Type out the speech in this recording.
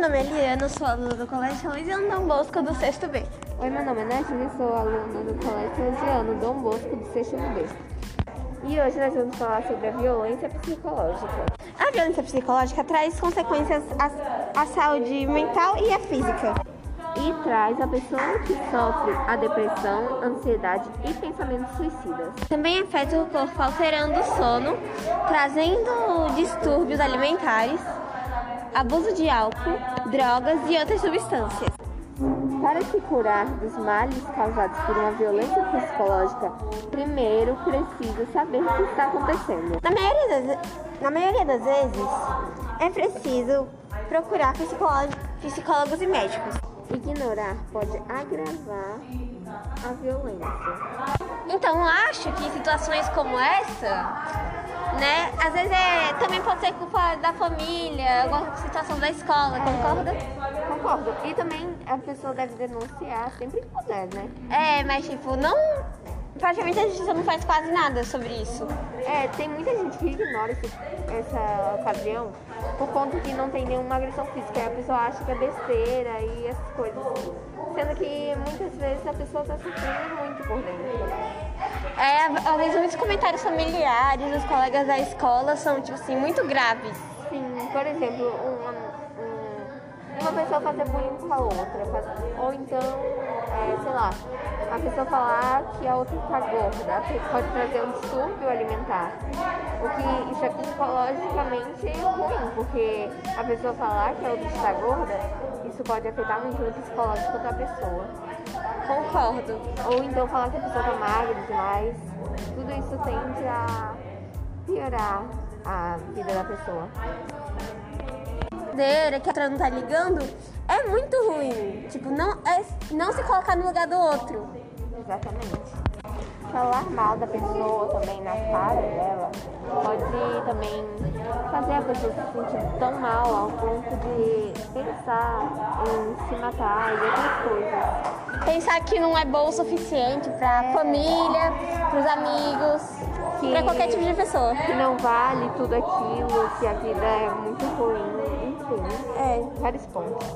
nome é Liana, sou aluna do Colégio Luiziano Dom Bosco do sexto B. Oi, meu nome é Nathalie, sou aluna do Colégio Luiziano Dom Bosco do sexto B. E hoje nós vamos falar sobre a violência psicológica. A violência psicológica traz consequências à, à saúde mental e à física. E traz a pessoa que sofre a depressão, ansiedade e pensamentos suicidas. Também afeta o corpo alterando o sono, trazendo distúrbios alimentares, abuso de álcool, drogas e outras substâncias. Para se curar dos males causados por uma violência psicológica, primeiro precisa saber o que está acontecendo. Na maioria das, na maioria das vezes, é preciso procurar psicólogos e médicos. Ignorar pode agravar a violência. Então, acho que situações como essa né? Às vezes é, também pode ser culpa da família, alguma situação da escola, concorda? Concordo. E também a pessoa deve denunciar sempre que puder, né? É, mas tipo, não. Praticamente a justiça não faz quase nada sobre isso. É, tem muita gente que ignora esse, essa ocasião por conta que não tem nenhuma agressão física. E a pessoa acha que é besteira e essas coisas. Sendo que muitas vezes a pessoa está sofrendo muito por dentro. É, às vezes muitos comentários familiares dos colegas da escola são, tipo assim, muito graves. Sim, por exemplo, uma, uma pessoa fazer bullying com a outra, ou então, é, sei lá, a pessoa falar que a outra está gorda, pode trazer um distúrbio alimentar. O que isso é psicologicamente ruim, porque a pessoa falar que a outra está gorda, isso pode afetar muito o psicológico da pessoa. Concordo. Ou então falar que a pessoa tá magra demais. Tudo isso tende a piorar a vida da pessoa. Que a outra não tá ligando é muito ruim. Tipo, não, é, não se colocar no lugar do outro. Exatamente. Falar mal da pessoa também na cara dela pode também fazer a pessoa se sentir tão mal ao ponto de pensar em se matar e outras coisas. Pensar que não é bom o suficiente para é. família, para os amigos, para qualquer tipo de pessoa. Que não vale tudo aquilo, que a vida é muito ruim, enfim. É. Vários pontos.